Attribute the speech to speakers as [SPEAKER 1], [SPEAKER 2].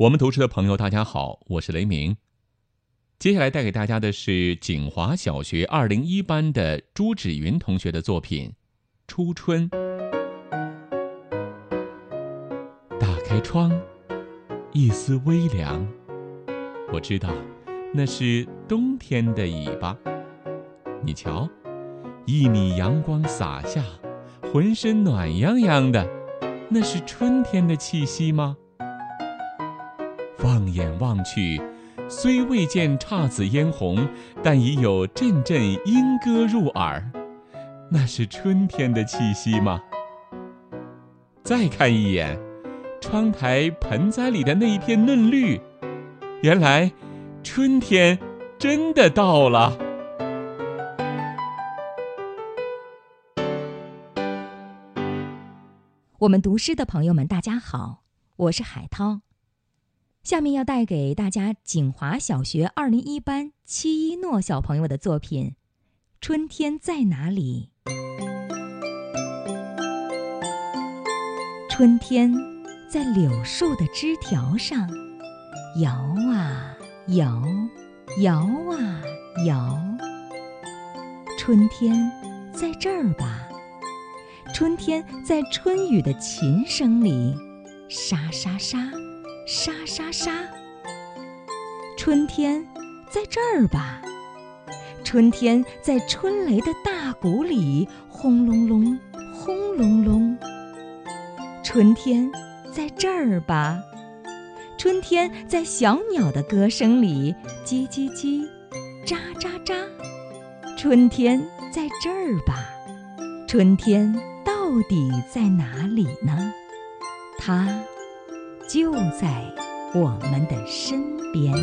[SPEAKER 1] 我们读书的朋友，大家好，我是雷鸣。接下来带给大家的是锦华小学二零一班的朱芷云同学的作品《初春》。打开窗，一丝微凉，我知道那是冬天的尾巴。你瞧，一米阳光洒下，浑身暖洋洋的，那是春天的气息吗？放眼望去，虽未见姹紫嫣红，但已有阵阵莺歌入耳。那是春天的气息吗？再看一眼，窗台盆栽里的那一片嫩绿，原来春天真的到了。
[SPEAKER 2] 我们读诗的朋友们，大家好，我是海涛。下面要带给大家景华小学二零一班戚一诺小朋友的作品《春天在哪里》。春天在柳树的枝条上摇啊摇，摇啊摇。春天在这儿吧，春天在春雨的琴声里沙沙沙。沙沙沙，春天在这儿吧。春天在春雷的大鼓里轰隆隆，轰隆隆。春天在这儿吧。春天在小鸟的歌声里叽叽叽，喳喳喳。春天在这儿吧。春天到底在哪里呢？它。就在我们的身边。